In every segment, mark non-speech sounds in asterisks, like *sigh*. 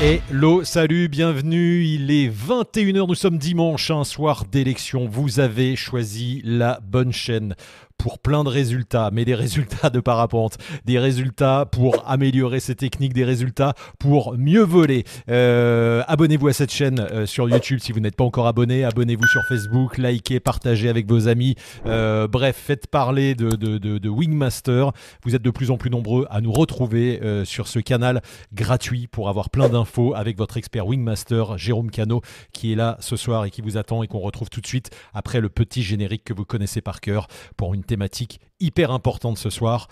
Hello, salut, bienvenue. Il est 21h, nous sommes dimanche, un soir d'élection. Vous avez choisi la bonne chaîne pour plein de résultats, mais des résultats de parapente, des résultats pour améliorer ses techniques, des résultats pour mieux voler. Euh, abonnez-vous à cette chaîne euh, sur YouTube si vous n'êtes pas encore abonné. Abonnez-vous sur Facebook, likez, partagez avec vos amis. Euh, bref, faites parler de, de, Wingmaster. Vous êtes de plus en plus nombreux à nous retrouver sur ce canal gratuit pour avoir plein d'infos avec votre expert Wingmaster, Jérôme Cano, qui est là ce soir et qui vous attend et qu'on retrouve tout de suite après le petit générique que vous connaissez par cœur pour une thématique hyper importante ce soir.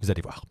Vous allez voir.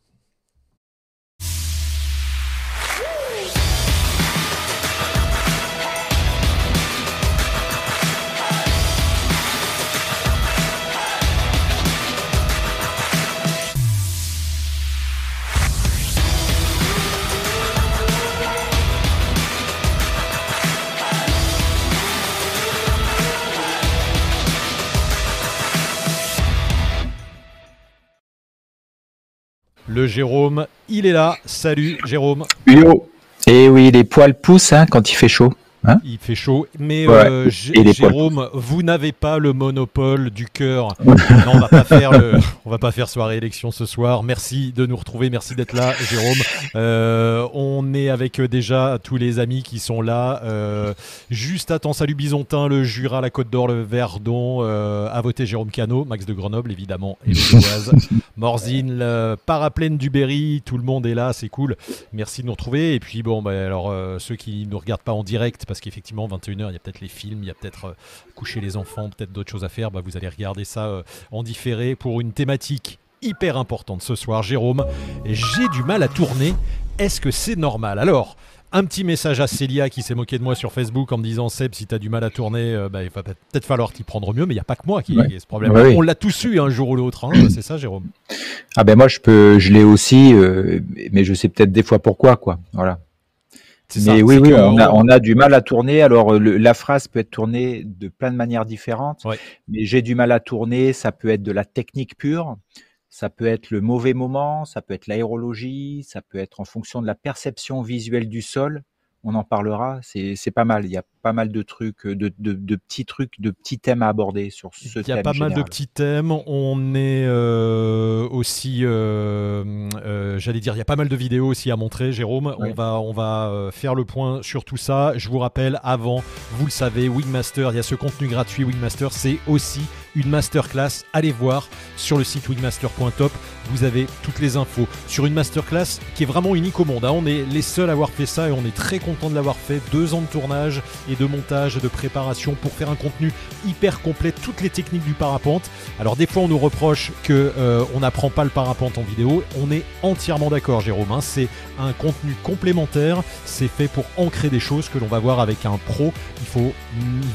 Le Jérôme, il est là. Salut Jérôme. Yo. Et oui, les poils poussent hein, quand il fait chaud. Hein il fait chaud, mais euh, Jérôme, vous n'avez pas le monopole du cœur. *laughs* non, on va pas faire le, on va pas faire soirée élection ce soir. Merci de nous retrouver, merci d'être là, Jérôme. Euh, on est avec euh, déjà tous les amis qui sont là. Euh, juste attends, salut Bisontin, le Jura, la Côte d'Or, le Verdon. Euh, à voter Jérôme Cano, Max de Grenoble évidemment, et *laughs* Morzine, le Paraplène du Berry. Tout le monde est là, c'est cool. Merci de nous retrouver. Et puis bon, bah, alors ceux qui ne nous regardent pas en direct parce qu'effectivement, 21h, il y a peut-être les films, il y a peut-être euh, coucher les enfants, peut-être d'autres choses à faire. Bah, vous allez regarder ça euh, en différé pour une thématique hyper importante ce soir. Jérôme, j'ai du mal à tourner. Est-ce que c'est normal? Alors, un petit message à Célia qui s'est moqué de moi sur Facebook en me disant Seb, si tu as du mal à tourner, euh, bah, il va peut-être falloir t'y prendre mieux, mais il n'y a pas que moi qui ai ce problème. On l'a tous eu un jour ou l'autre, hein, c'est ça, Jérôme? Ah ben moi, je peux, je l'ai aussi, mais je sais peut-être des fois pourquoi, quoi. Voilà. Mais oui, oui, on, a, on, a, du mal à tourner. Alors, la phrase peut être tournée de plein de manières différentes. Mais j'ai du mal à tourner. Ça peut être de la technique pure. Ça peut être le mauvais moment. Ça peut être l'aérologie. Ça peut être en fonction de la perception visuelle du sol on en parlera. C'est pas mal. Il y a pas mal de trucs, de, de, petits trucs, de petits thèmes à aborder sur ce thème. Il y a pas mal de petits thèmes. On est euh, aussi, euh, euh, j'allais dire, il y a pas mal de vidéos aussi à montrer, Jérôme. On va, on va faire le point sur tout ça. Je vous rappelle, avant, vous le savez, Wingmaster, il y a ce contenu gratuit Wingmaster, c'est aussi une masterclass. Allez voir sur le site wingmaster.top. Vous avez toutes les infos sur une masterclass qui est vraiment unique au monde. Hein. On est les seuls à avoir fait ça et on est très content de l'avoir fait. Deux ans de tournage et de montage de préparation pour faire un contenu hyper complet, toutes les techniques du parapente. Alors des fois on nous reproche que euh, on n'apprend pas le parapente en vidéo. On est entièrement d'accord, Jérôme. Hein. C'est un contenu complémentaire. C'est fait pour ancrer des choses que l'on va voir avec un pro. Il faut,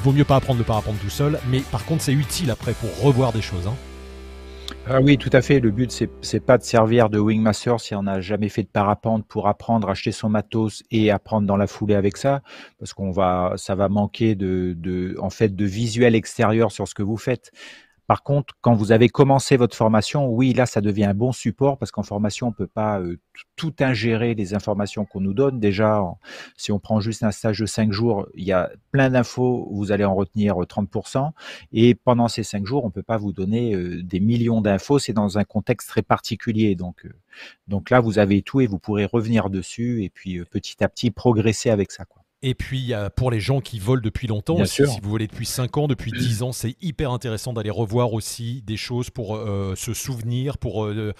vaut mieux pas apprendre le parapente tout seul, mais par contre c'est utile après pour revoir des choses. Hein. Ah oui, tout à fait. Le but, c'est, pas de servir de wingmaster si on n'a jamais fait de parapente pour apprendre, acheter son matos et apprendre dans la foulée avec ça, parce qu'on va, ça va manquer de, de, en fait, de visuel extérieur sur ce que vous faites. Par contre, quand vous avez commencé votre formation, oui, là, ça devient un bon support parce qu'en formation, on peut pas euh, tout ingérer les informations qu'on nous donne. Déjà, si on prend juste un stage de cinq jours, il y a plein d'infos, vous allez en retenir 30%. Euh, Et pendant ces cinq jours, on peut pas vous donner euh, des millions d'infos. C'est dans un contexte très particulier. Donc, donc là, vous avez tout et vous pourrez revenir dessus et puis petit à petit progresser avec ça. Quoi. Et puis pour les gens qui volent depuis longtemps, si vous volez depuis 5 ans, depuis 10 ans, c'est hyper intéressant d'aller revoir aussi des choses pour euh, se souvenir. Pour euh,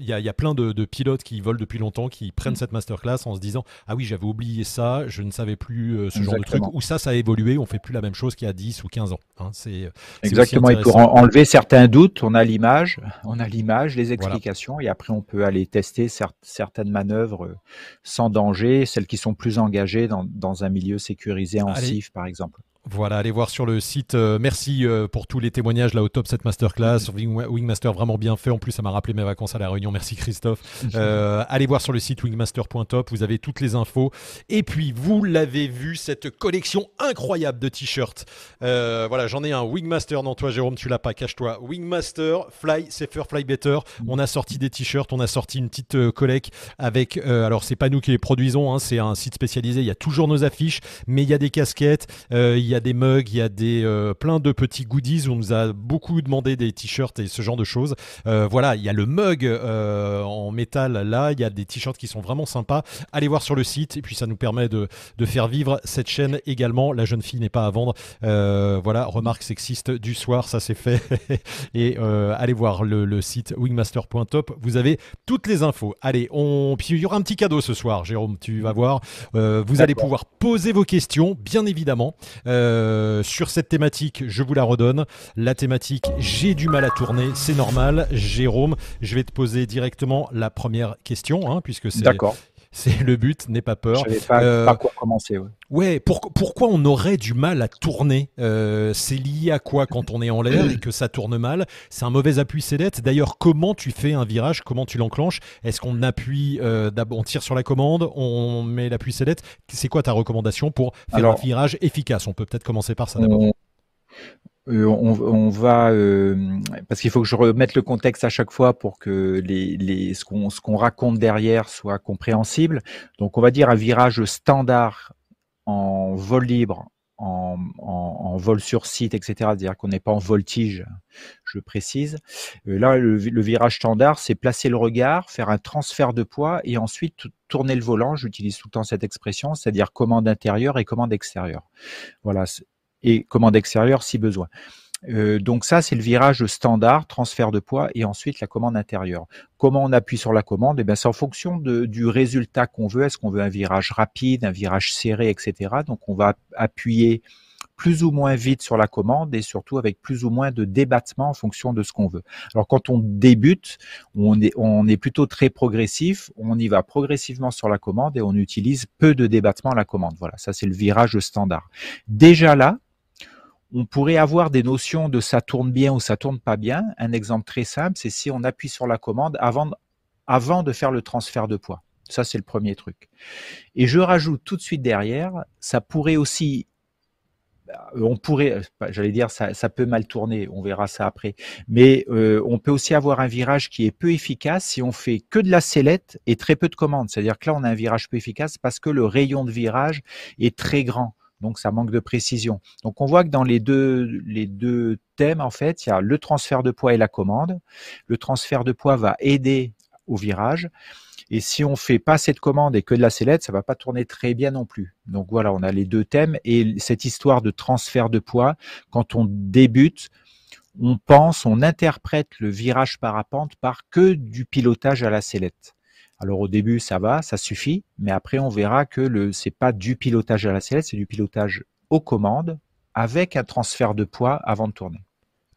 il y, a plein de, pilotes qui volent depuis longtemps qui prennent cette masterclass en se disant ah oui j'avais oublié ça, je ne savais plus euh, ce genre de truc ou ça ça a évolué, on fait plus la même chose qu'il y a 10 ou 15 ans. Hein. c'est exactement. Et pour enlever certains doutes, on a l'image, on a l'image, les explications et après on peut aller tester certaines manœuvres sans danger, celles qui sont plus engagées dans, dans un milieu sécurisé en CIF, par exemple. Voilà, allez voir sur le site. Euh, merci euh, pour tous les témoignages là au top cette masterclass. Wingmaster vraiment bien fait. En plus, ça m'a rappelé mes vacances à la Réunion. Merci Christophe. Euh, allez voir sur le site wingmaster.top. Vous avez toutes les infos. Et puis, vous l'avez vu, cette collection incroyable de t-shirts. voilà, j'en ai un Wingmaster. Non, toi, Jérôme, tu l'as pas. Cache-toi. Wingmaster, Fly Safer, Fly Better. On a sorti des t-shirts. On a sorti une petite collecte avec. alors, c'est pas nous qui les produisons. Hein, c'est un site spécialisé. Il y a toujours nos affiches, mais il y a des casquettes. il y a des mugs, il y a des euh, plein de petits goodies. On nous a beaucoup demandé des t-shirts et ce genre de choses. Euh, voilà, il y a le mug euh, en métal là. Il y a des t-shirts qui sont vraiment sympas. Allez voir sur le site et puis ça nous permet de, de faire vivre cette chaîne également. La jeune fille n'est pas à vendre. voilà, remarque sexiste du soir, ça c'est fait. *laughs* et allez voir le, le site wingmaster.top. Vous avez toutes les infos. Allez, on puis il y aura un petit cadeau ce soir, Jérôme. Tu vas voir. vous allez pouvoir poser vos questions, bien évidemment. Euh, sur cette thématique, je vous la redonne. La thématique, j'ai du mal à tourner, c'est normal. Jérôme, je vais te poser directement la première question, hein, puisque c'est D'accord. C'est le but, n'aie pas peur. Je pas euh, par quoi commencer. Ouais, ouais pourquoi on aurait du mal à tourner euh, C'est lié à quoi quand on est en l'air et que ça tourne mal? C'est un mauvais appui sellette. D'ailleurs, comment tu fais un virage? Comment tu l'enclenches? Est-ce qu'on appuie, euh, on tire sur la commande, on met l'appui sellette C'est quoi ta recommandation pour faire un virage efficace? On peut peut-être commencer par ça d'abord. Euh, on, va euh, parce qu'il faut que je remette le contexte à chaque fois pour que les, les ce qu'on qu'on raconte derrière soit compréhensible. Donc on va dire un virage standard en vol libre, en, en, vol sur site, etc. C'est-à-dire qu'on n'est pas en voltige, je précise. Euh, là, le, le, virage standard, c'est placer le regard, faire un transfert de poids et ensuite tourner le volant. J'utilise tout le temps cette expression, c'est-à-dire commande intérieure et commande extérieure. Voilà, et commande extérieure si besoin. Euh, donc ça, c'est le virage standard, transfert de poids, et ensuite la commande intérieure. Comment on appuie sur la commande? Eh bien, c'est en fonction de, du résultat qu'on veut. Est-ce qu'on veut un virage rapide, un virage serré, etc. Donc on va appuyer plus ou moins vite sur la commande et surtout avec plus ou moins de débattement en fonction de ce qu'on veut. Alors quand on débute, on est, on est plutôt très progressif, on y va progressivement sur la commande et on utilise peu de débattement à la commande. Voilà, ça c'est le virage standard. Déjà là, on pourrait avoir des notions de ça tourne bien ou ça tourne pas bien. Un exemple très simple, c'est si on appuie sur la commande avant, de faire le transfert de poids. Ça, c'est le premier truc. Et je rajoute tout de suite derrière, ça pourrait aussi, euh, on pourrait, j'allais dire, ça, ça, peut mal tourner, on verra ça après, mais euh, on peut aussi avoir un virage qui est peu efficace si on fait que de la sellette et très peu de commandes. C'est-à-dire que là, on a un virage peu efficace parce que le rayon de virage est très grand. Donc ça manque de précision. Donc on voit que dans les deux, thèmes, en fait, il y a le transfert de poids et la commande. Le transfert de poids va aider au virage. Et si on fait pas cette commande et que de la sellette, ça va pas tourner très bien non plus. Donc voilà, on a les deux thèmes et cette histoire de transfert de poids, quand on débute, on pense, on interprète le virage parapente par que du pilotage à la sellette. Alors au début, ça va, ça suffit, mais après on verra que le c'est pas du pilotage à la sellette, c'est du pilotage aux commandes avec un transfert de poids avant de tourner.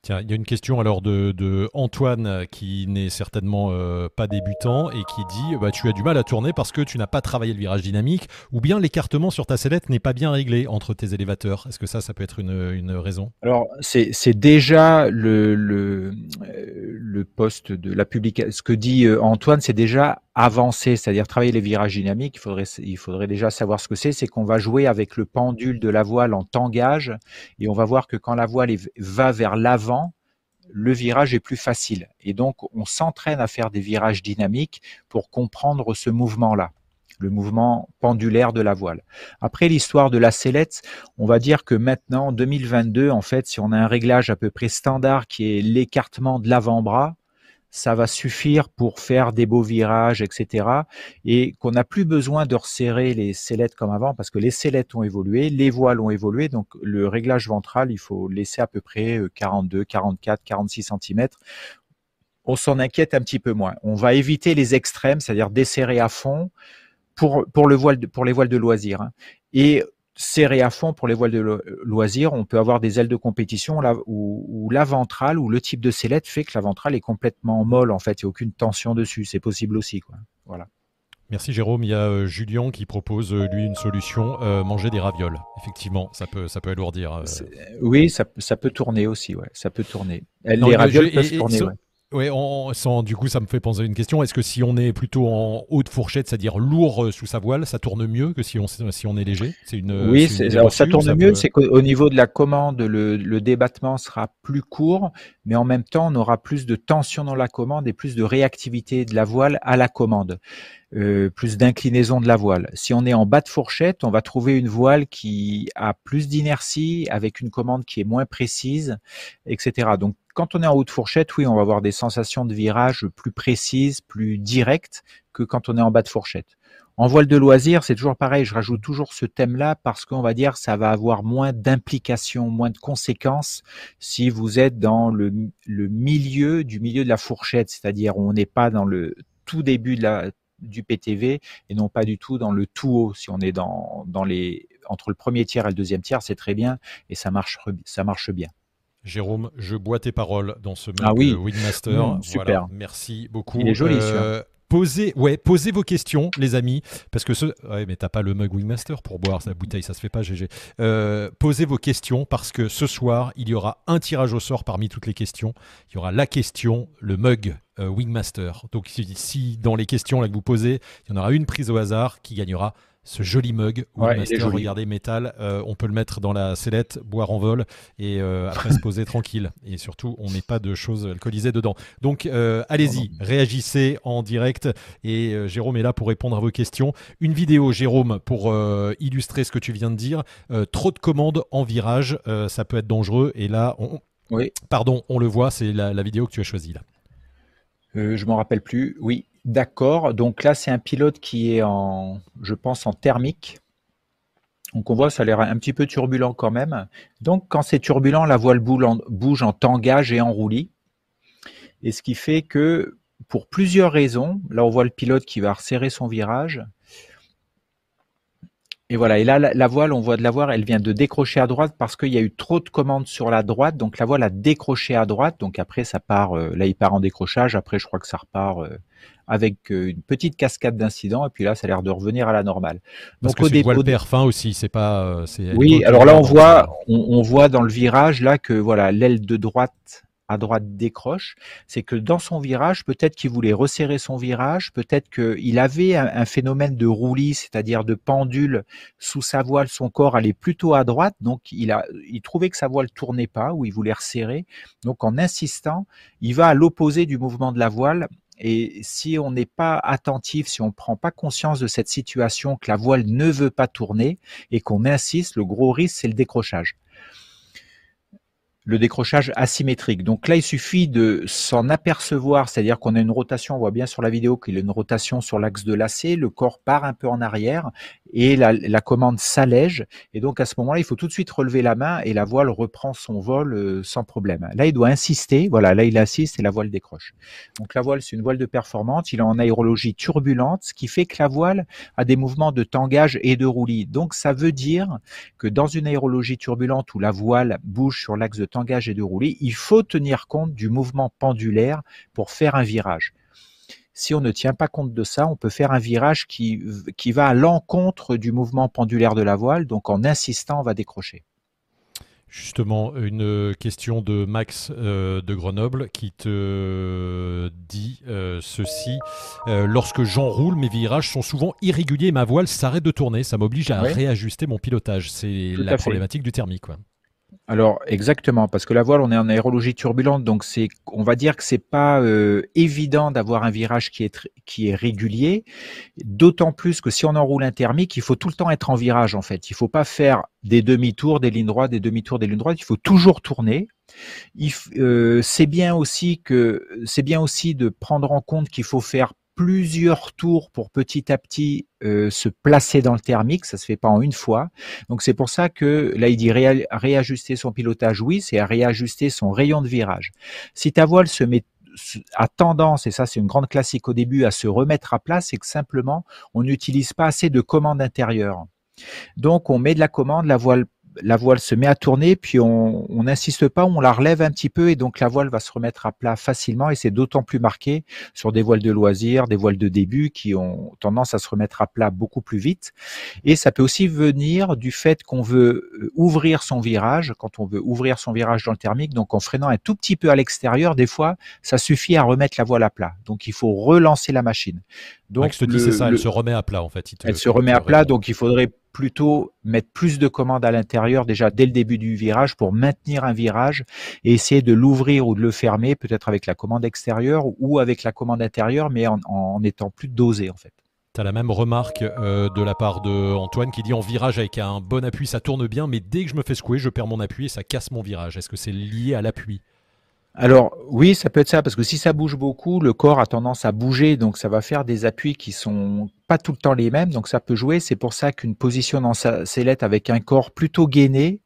Tiens, il y a une question alors de, Antoine qui n'est certainement euh, pas débutant et qui dit bah, tu as du mal à tourner parce que tu n'as pas travaillé le virage dynamique ou bien l'écartement sur ta sellette n'est pas bien réglé entre tes élévateurs. Est-ce que ça, ça peut être une, raison? Alors, c'est déjà le, le, le poste de la publication. Ce que dit euh, Antoine, c'est déjà avancé, c'est-à-dire travailler les virages dynamiques. Il faudrait, déjà savoir ce que c'est. C'est qu'on va jouer avec le pendule de la voile en tangage et on va voir que quand la voile va vers l'avant, le virage est plus facile. Et donc, on s'entraîne à faire des virages dynamiques pour comprendre ce mouvement-là le mouvement pendulaire de la voile. Après l'histoire de la sellette, on va dire que maintenant, en 2022, en fait, si on a un réglage à peu près standard qui est l'écartement de l'avant-bras, ça va suffire pour faire des beaux virages, etc. Et qu'on n'a plus besoin de resserrer les sellettes comme avant parce que les sellettes ont évolué, les voiles ont évolué. Donc le réglage ventral, il faut laisser à peu près 42, 44, 46 cm. On s'en inquiète un petit peu moins. On va éviter les extrêmes, c'est-à-dire desserrer à fond pour, pour, le voile pour les voiles de loisirs. Hein. Et serré à fond pour les voiles de loisirs. On peut avoir des ailes de compétition là, où, la ventrale ou le type de sellette fait que la ventrale est complètement molle en fait, il n'y a aucune tension dessus. C'est possible aussi. Quoi. Voilà. Merci Jérôme. Il y a euh, Julien qui propose euh, lui une solution manger des ravioles. Effectivement, ça peut ça peut alourdir. Oui, ça, ça, peut tourner aussi. Ouais, ça peut tourner. les ravioles peuvent tourner. Oui, sans, du coup, ça me fait penser à une question. Est-ce que si on est plutôt en haute fourchette, c'est-à-dire lourd euh, sous sa voile, ça tourne mieux que si on, si on est léger? C'est une. Oui, ça tourne mieux. C'est qu'au niveau de la commande, le, le, débattement sera plus court, mais en même temps, on aura plus de tension dans la commande et plus de réactivité de la voile à la commande. Euh, plus d'inclinaison de la voile. Si on est en bas de fourchette, on va trouver une voile qui a plus d'inertie, avec une commande qui est moins précise, etc. Donc quand on est en haute fourchette, oui, on va avoir des sensations de virage plus précises, plus directes que quand on est en bas de fourchette. En voile de loisir, c'est toujours pareil. Je rajoute toujours ce thème-là parce qu'on va dire ça va avoir moins d'implications, moins de conséquences si vous êtes dans le, milieu du milieu de la fourchette, c'est-à-dire on n'est pas dans le tout début de la, du PTV et non pas du tout dans le tout haut. Si on est dans, entre le premier tiers et le deuxième tiers, c'est très bien et ça marche bien. Jérôme, je bois tes paroles dans ce ah oui. Wingmaster. Mmh, super. merci beaucoup. Il est joli, euh, Posez, ouais, posez vos questions, les amis, parce que ce, ouais, mais t'as pas le mug Wingmaster pour boire sa bouteille, ça se fait pas, GG. Euh, posez vos questions parce que ce soir, il y aura un tirage au sort parmi toutes les questions. Il y aura la question, le mug euh, Wingmaster. Donc, si, dans les questions là que vous posez, il y en aura une prise au hasard qui gagnera ce joli mug regardez métal, euh, on peut le mettre dans la sellette, boire en vol et euh, après se poser *laughs* tranquille. Et surtout, on met pas de choses alcoolisées dedans. Donc euh, allez-y, réagissez en direct et Jérôme est là pour répondre à vos questions. Une vidéo, Jérôme, pour illustrer ce que tu viens de dire. trop de commandes en virage, ça peut être dangereux. Et là, on... oui. pardon, on le voit, c'est la, la vidéo que tu as choisie là. je m'en rappelle plus. Oui, D'accord. Donc là, c'est un pilote qui est en, je pense, en thermique. Donc on voit, ça a l'air un petit peu turbulent quand même. Donc quand c'est turbulent, la voile bouge en tangage et en roulis. Et ce qui fait que pour plusieurs raisons, là on voit le pilote qui va resserrer son virage. Et voilà, et là, la, voile, on voit de la voir, elle vient de décrocher à droite parce qu'il y a eu trop de commandes sur la droite. Donc la voile a décroché à droite. Donc après, ça part, euh, là, il part en décrochage. Après, je crois que ça repart euh, avec euh, une petite cascade d'incidents. Et puis là, ça a l'air de revenir à la normale. Parce donc que au voile fin aussi, c'est pas. oui, alors là, on voit, on, voit dans le virage là que voilà, l'aile de droite à droite décroche, c'est que dans son virage, peut-être qu'il voulait resserrer son virage, peut-être qu'il avait un, phénomène de roulis, c'est-à-dire de pendule sous sa voile, son corps allait plutôt à droite, donc il a, il trouvait que sa voile tournait pas ou il voulait resserrer. Donc en insistant, il va à l'opposé du mouvement de la voile. Et si on n'est pas attentif, si on ne prend pas conscience de cette situation, que la voile ne veut pas tourner et qu'on insiste, le gros risque, c'est le décrochage le décrochage asymétrique. Donc là, il suffit de s'en apercevoir, c'est-à-dire qu'on a une rotation, on voit bien sur la vidéo qu'il y a une rotation sur l'axe de lacet, le corps part un peu en arrière et la, commande s'allège. Et donc à ce moment-là, il faut tout de suite relever la main et la voile reprend son vol euh, sans problème. Là, il doit insister, voilà, là il insiste et la voile décroche. Donc la voile, c'est une voile de performance, il est en aérologie turbulente, ce qui fait que la voile a des mouvements de tangage et de roulis. Donc ça veut dire que dans une aérologie turbulente où la voile bouge sur l'axe de et de roulis, il faut tenir compte du mouvement pendulaire pour faire un virage. Si on ne tient pas compte de ça, on peut faire un virage qui, qui va à l'encontre du mouvement pendulaire de la voile, donc en insistant, on va décrocher. Justement, une question de Max euh, de Grenoble qui te dit euh, ceci. Euh, lorsque j'enroule, mes virages sont souvent irréguliers ma voile s'arrête de tourner. Ça m'oblige à réajuster mon pilotage. C'est la problématique du thermique. Quoi. Alors exactement, parce que la voile, on est en aérologie turbulente, donc c'est, on va dire que c'est pas euh, évident d'avoir un virage qui est qui est régulier. D'autant plus que si on enroule un thermique, il faut tout le temps être en virage en fait. Il faut pas faire des demi-tours, des lignes droites, des demi-tours, des lignes droites. Il faut toujours tourner. Euh, c'est bien aussi que c'est bien aussi de prendre en compte qu'il faut faire plusieurs tours pour petit à petit euh, se placer dans le thermique, ça se fait pas en une fois. Donc c'est pour ça que là il dit réajuster son pilotage, oui, c'est réajuster son rayon de virage. Si ta voile se met à tendance, et ça c'est une grande classique au début, à se remettre à plat, c'est que simplement on n'utilise pas assez de commande intérieure. Donc on met de la commande, la voile la voile se met à tourner, puis on n'insiste pas, on la relève un petit peu et donc la voile va se remettre à plat facilement et c'est d'autant plus marqué sur des voiles de loisirs, des voiles de début qui ont tendance à se remettre à plat beaucoup plus vite. Et ça peut aussi venir du fait qu'on veut euh, ouvrir son virage, quand on veut ouvrir son virage dans le thermique, donc en freinant un tout petit peu à l'extérieur, des fois, ça suffit à remettre la voile à plat. Donc il faut relancer la machine. Donc je te dis c'est ça, elle se remet à plat en fait. elle se remet à plat, donc il faudrait plutôt mettre plus de commandes à l'intérieur déjà dès le début du virage pour maintenir un virage et essayer de l'ouvrir ou de le fermer, peut-être avec la commande extérieure ou avec la commande intérieure, mais en, en étant plus dosé en fait. Tu as la même remarque euh, de la part de Antoine qui dit en virage avec un bon appui ça tourne bien, mais dès que je me fais secouer, je perds mon appui et ça casse mon virage. Est-ce que c'est lié à l'appui? Alors oui, ça peut être ça, parce que si ça bouge beaucoup, le corps a tendance à bouger, donc ça va faire des appuis qui sont pas tout le temps les mêmes, donc ça peut jouer. C'est pour ça qu'une position dans sa sellette avec un corps plutôt gainé,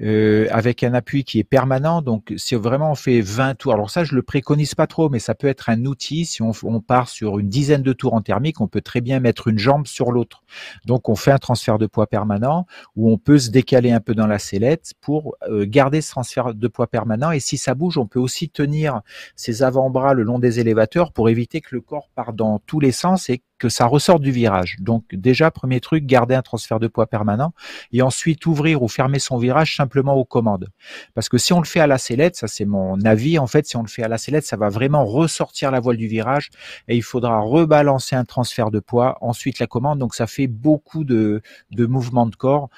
euh, avec un appui qui est permanent, donc si vraiment on fait 20 tours, alors ça je le préconise pas trop, mais ça peut être un outil. Si on, on part sur une dizaine de tours en thermique, on peut très bien mettre une jambe sur l'autre. Donc on fait un transfert de poids permanent, où on peut se décaler un peu dans la sellette pour euh, garder ce transfert de poids permanent. Et si ça bouge, on peut aussi tenir ses avant-bras le long des élévateurs pour éviter que le corps parte dans tous les sens et que ça ressorte du virage. Donc déjà, premier truc, garder un transfert de poids permanent et ensuite ouvrir ou fermer son virage simplement aux commandes. Parce que si on le fait à la sellette, ça c'est mon avis, en fait, si on le fait à la sellette, ça va vraiment ressortir la voile du virage et il faudra rebalancer un transfert de poids, ensuite la commande. Donc ça fait beaucoup de, de mouvements de corps.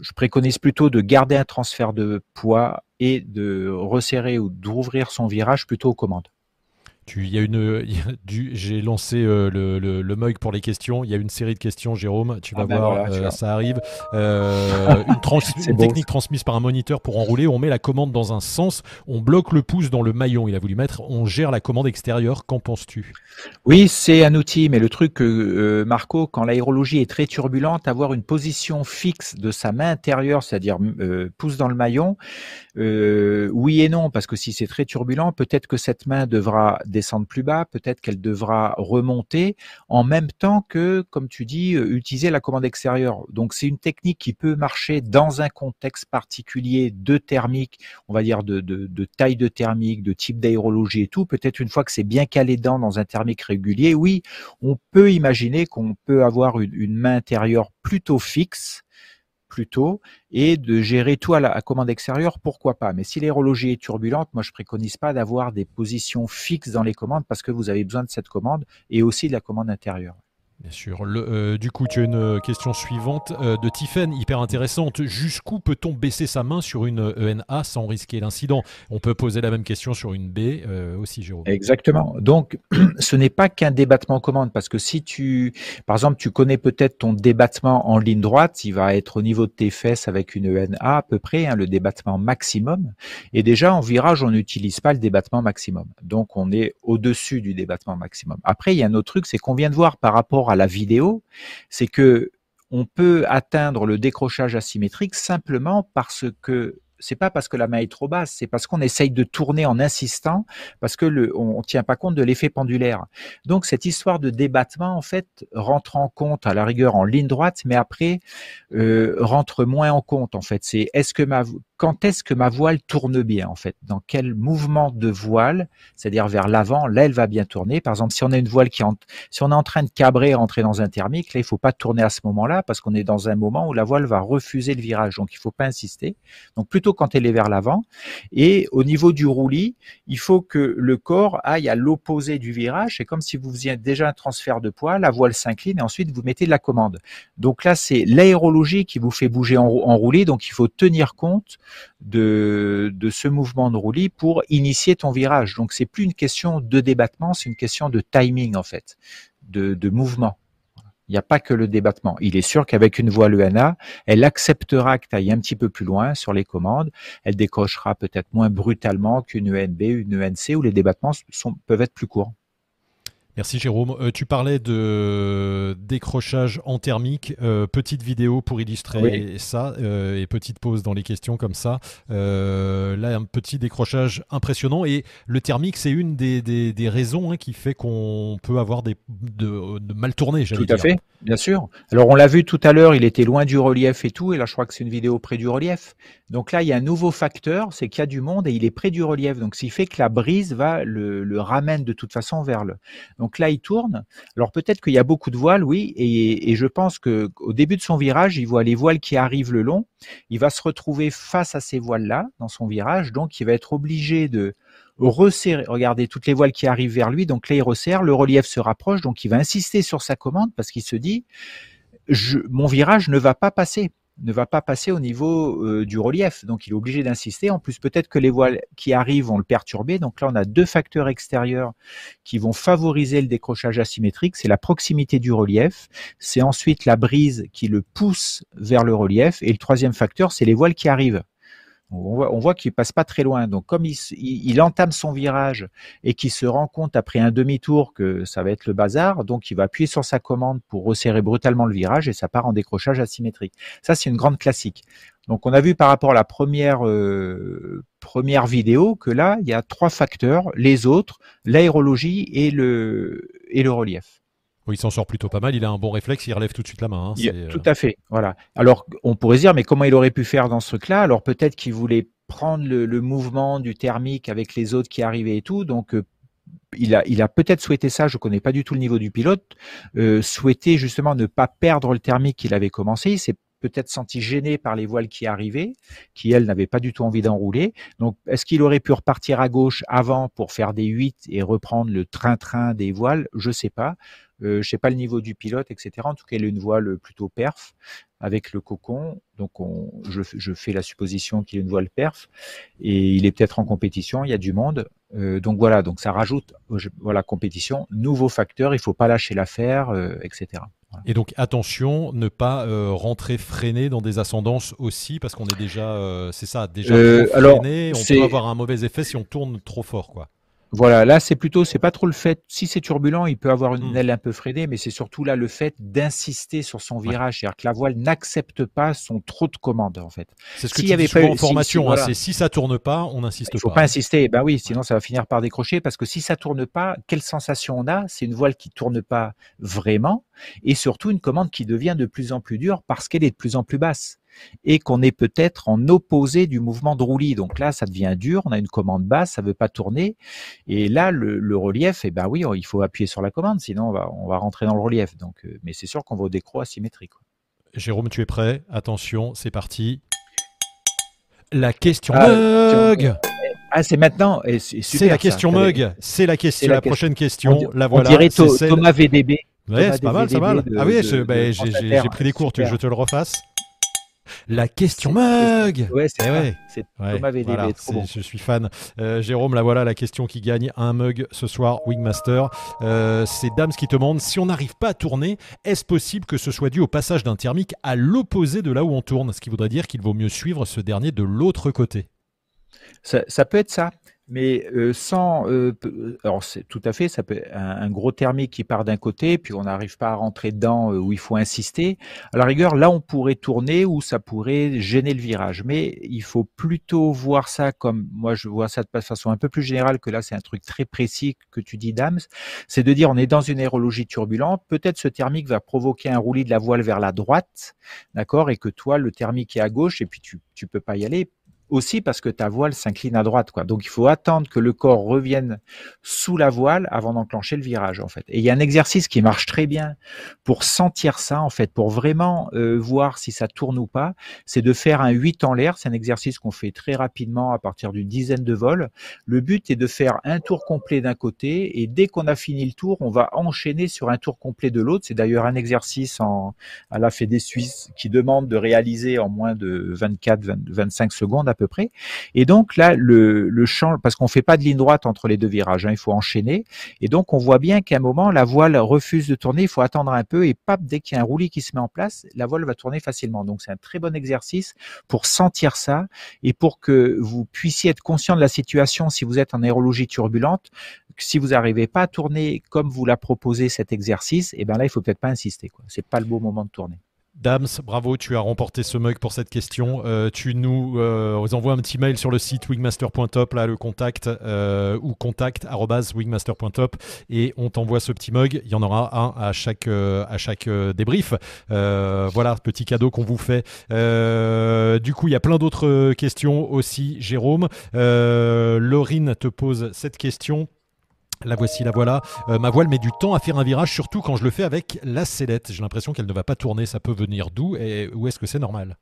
Je préconise plutôt de garder un transfert de poids et de resserrer ou d'ouvrir son virage plutôt aux commandes il y a une, j'ai lancé euh, le, le, mug pour les questions. Il y a une série de questions, Jérôme. Tu vas ah ben voir, euh, ça arrive. Euh, une, *laughs* technique transmise par un moniteur pour enrouler. On met la commande dans un sens, on bloque le pouce dans le maillon. Il a voulu mettre. On gère la commande extérieure. Qu'en penses-tu? Oui, c'est un outil, mais le truc Marco, quand l'aérologie est très turbulente, avoir une position fixe de sa main intérieure, c'est-à-dire pouce dans le maillon, oui et non, parce que si c'est très turbulent, peut-être que cette main devra descendre plus bas, peut-être qu'elle devra remonter en même temps que, comme tu dis, euh, utiliser la commande extérieure. Donc c'est une technique qui peut marcher dans un contexte particulier de thermique, on va dire de, taille de thermique, de type d'aérologie et tout. Peut-être une fois que c'est bien calé dedans dans un thermique régulier, oui, on peut imaginer qu'on peut avoir une main intérieure plutôt fixe plutôt et de gérer tout à la commande extérieure, pourquoi pas. Mais si l'aérologie est turbulente, moi je préconise pas d'avoir des positions fixes dans les commandes parce que vous avez besoin de cette commande et aussi de la commande intérieure. Bien sûr. Euh, du coup, tu as une euh, question suivante euh, de Tiffen, hyper intéressante. Jusqu'où peut-on baisser sa main sur une ENA sans risquer l'incident? On peut poser la même question sur une B aussi, Jérôme. Exactement. Donc, *clears throat* ce n'est pas qu'un débattement commande, parce que si tu, par exemple, tu connais peut-être ton débattement en ligne droite, il va être au niveau de tes fesses avec une ENA à peu près, hein, le débattement maximum. Et déjà, en virage, on n'utilise pas le débattement maximum. Donc, on est au-dessus du débattement maximum. Après, il y a un autre truc, c'est qu'on vient de voir par rapport à la vidéo, c'est que on peut atteindre le décrochage asymétrique simplement parce que c'est pas parce que la main est trop basse, c'est parce qu'on essaye de tourner en insistant, parce que le, on, tient pas compte de l'effet pendulaire. Donc cette histoire de débattement en fait rentre en compte à la rigueur en ligne droite, mais après euh, rentre moins en compte en fait. C'est est-ce que ma quand est-ce que ma voile tourne bien en fait? Dans quel mouvement de voile, c'est-à-dire vers l'avant, là elle va bien tourner? Par exemple, si on a une voile qui en, si on est en train de cabrer, rentrer dans un thermique, là il faut pas tourner à ce moment-là parce qu'on est dans un moment où la voile va refuser le virage, donc il faut pas insister. Donc plutôt quand elle est vers l'avant. Et au niveau du roulis, il faut que le corps aille à l'opposé du virage. C'est comme si vous faisiez déjà un transfert de poids, la voile s'incline et ensuite vous mettez de la commande. Donc là c'est l'aérologie qui vous fait bouger en roulis, donc il faut tenir compte de, ce mouvement de roulis pour initier ton virage. Donc c'est plus une question de débattement, c'est une question de timing en fait, de, mouvement. Il n'y a pas que le débattement. Il est sûr qu'avec une voile ENA, elle acceptera que tu ailles un petit peu plus loin sur les commandes. Elle décochera peut-être moins brutalement qu'une ENB, une ENC où les débattements peuvent être plus courts. Merci Jérôme. Euh, tu parlais de décrochage en thermique. Euh, petite vidéo pour illustrer ça euh, et petite pause dans les questions comme ça. là, un petit décrochage impressionnant. Et le thermique, c'est une des, raisons hein, qui fait qu'on peut avoir des, de, mal tourner. Tout à fait, bien sûr. Alors on l'a vu tout à l'heure, il était loin du relief et tout. Et là, je crois que c'est une vidéo près du relief. Donc là, il y a un nouveau facteur, c'est qu'il y a du monde et il est près du relief. Donc, ce qui fait que la brise va le, le ramène de toute façon vers le. Donc là, il tourne. Alors peut-être qu'il y a beaucoup de voiles, oui, et, je pense que au début de son virage, il voit les voiles qui arrivent le long. Il va se retrouver face à ces voiles-là dans son virage, donc il va être obligé de resserrer. Regardez toutes les voiles qui arrivent vers lui. Donc là, il resserre. Le relief se rapproche, donc il va insister sur sa commande parce qu'il se dit mon virage ne va pas passer ne va pas passer au niveau euh, du relief. Donc il est obligé d'insister. En plus, peut-être que les voiles qui arrivent vont le perturber. Donc là, on a deux facteurs extérieurs qui vont favoriser le décrochage asymétrique. C'est la proximité du relief. C'est ensuite la brise qui le pousse vers le relief. Et le troisième facteur, c'est les voiles qui arrivent. On voit, on voit qu'il passe pas très loin. Donc, comme il, entame son virage et qu'il se rend compte après un demi-tour que ça va être le bazar, donc il va appuyer sur sa commande pour resserrer brutalement le virage et ça part en décrochage asymétrique. Ça, c'est une grande classique. Donc, on a vu par rapport à la première euh, première vidéo que là, il y a trois facteurs, les autres, l'aérologie et le et le relief il s'en sort plutôt pas mal. Il a un bon réflexe, il relève tout de suite la main. Hein, euh, tout à fait. Voilà. Alors, on pourrait se dire, mais comment il aurait pu faire dans ce truc-là Alors, peut-être qu'il voulait prendre le, mouvement du thermique avec les autres qui arrivaient et tout. Donc, euh, il a, il a peut-être souhaité ça, je ne connais pas du tout le niveau du pilote, euh, souhaiter justement ne pas perdre le thermique qu'il avait commencé. Il s'est peut-être senti gêné par les voiles qui arrivaient, qui elles n'avaient pas du tout envie d'enrouler. Donc, est-ce qu'il aurait pu repartir à gauche avant pour faire des 8 et reprendre le train-train des voiles? Je sais pas. Euh, je sais pas le niveau du pilote, etc. En tout cas, il a une voile plutôt perf avec le cocon. Donc, on, je, je, fais la supposition qu'il a une voile perf et il est peut-être en compétition. Il y a du monde. Euh, donc voilà. Donc ça rajoute voilà compétition, nouveau facteur. Il faut pas lâcher l'affaire, euh, etc. Et donc attention, ne pas euh, rentrer freiné dans des ascendances aussi, parce qu'on est déjà, euh, c'est ça, déjà trop freiné. on peut avoir un mauvais effet si on tourne trop fort, quoi. Voilà, là c'est plutôt, c'est pas trop le fait. Si c'est turbulent, il peut avoir une hmm. aile un peu freinée, mais c'est surtout là le fait d'insister sur son virage, c'est-à-dire que la voile n'accepte pas son trop de commandes en fait. C'est ce que tu dis pas en formation. Hein, c'est si ça tourne pas, on n'insiste pas. Il faut pas insister. Ben oui, sinon ça va finir par décrocher parce que si ça tourne pas, quelle sensation on a? C'est une voile qui tourne pas vraiment et surtout une commande qui devient de plus en plus dure parce qu'elle est de plus en plus basse et qu'on est peut-être en opposé du mouvement de roulis. Donc là, ça devient dur, on a une commande basse, ça veut pas tourner. Et là, le, relief, eh ben oui, il faut appuyer sur la commande, sinon on va, on va rentrer dans le relief. Donc, euh, mais c'est sûr qu'on va au décro asymétrique. Jérôme, tu es prêt? Attention, c'est parti. La question ah, mug ah, c'est maintenant. C'est la question mug. C'est la question. La, prochaine question. la voilà. On dirait Thomas VDB. Ouais, c'est pas mal, ça va. Ah oui, ben, j'ai pris des cours. Tu veux que je te le refasse? La question mug Ouais, c'est vrai. C'est Thomas VDB, Je suis fan. Euh, Jérôme, la voilà la question qui gagne un mug ce soir, Wingmaster. Euh, c'est Dams qui te demande si on n'arrive pas à tourner, est-ce possible que ce soit dû au passage d'un thermique à l'opposé de là où on tourne? Ce qui voudrait dire qu'il vaut mieux suivre ce dernier de l'autre côté. ça peut être ça mais euh, sans, euh, alors c'est tout à fait, ça peut un, gros thermique qui part d'un côté, puis on n'arrive pas à rentrer dedans euh, où il faut insister. À la rigueur, là on pourrait tourner ou ça pourrait gêner le virage, mais il faut plutôt voir ça comme, moi je vois ça de façon un peu plus générale que là c'est un truc très précis que tu dis Dams, c'est de dire on est dans une aérologie turbulente, peut-être ce thermique va provoquer un roulis de la voile vers la droite, d'accord, et que toi le thermique est à gauche et puis tu tu peux pas y aller aussi parce que ta voile s'incline à droite, quoi. Donc il faut attendre que le corps revienne sous la voile avant d'enclencher le virage, en fait. Et il y a un exercice qui marche très bien pour sentir ça, en fait, pour vraiment euh, voir si ça tourne ou pas. C'est de faire un 8 en l'air. C'est un exercice qu'on fait très rapidement à partir d'une dizaine de vols. Le but est de faire un tour complet d'un côté et dès qu'on a fini le tour, on va enchaîner sur un tour complet de l'autre. C'est d'ailleurs un exercice en, à la Fédé Suisse qui demande de réaliser en moins de 24, 25 secondes peu près. Et donc là, le, le champ, parce qu'on fait pas de ligne droite entre les deux virages, hein, il faut enchaîner. Et donc on voit bien qu'à un moment, la voile refuse de tourner, il faut attendre un peu et pap, dès qu'il y a un roulis qui se met en place, la voile va tourner facilement. Donc c'est un très bon exercice pour sentir ça et pour que vous puissiez être conscient de la situation si vous êtes en aérologie turbulente. Si vous n'arrivez pas à tourner comme vous l'a proposé cet exercice, et eh ben là il faut peut-être pas insister. Quoi. C'est pas le beau moment de tourner. Dams, bravo, tu as remporté ce mug pour cette question. Euh, tu nous euh, envoies un petit mail sur le site wingmaster.top, là, le contact, euh, ou contact.wingmaster.top, et on t'envoie ce petit mug. Il y en aura un à chaque, à chaque débrief. voilà, petit cadeau qu'on vous fait. du coup, il y a plein d'autres questions aussi, Jérôme. Laurine te pose cette question. La voici, la voilà. Euh, ma voile met du temps à faire un virage, surtout quand je le fais avec la sellette. J'ai l'impression qu'elle ne va pas tourner. Ça peut venir d'où et où est-ce que c'est normal?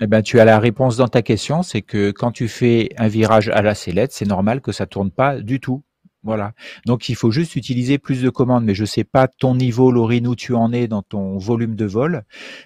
Eh ben, tu as la réponse dans ta question, c'est que quand tu fais un virage à la sellette, c'est normal que ça tourne pas du tout. Voilà. Donc il faut juste utiliser plus de commandes, mais je ne sais pas ton niveau, Laurine, où tu en es dans ton volume de vol,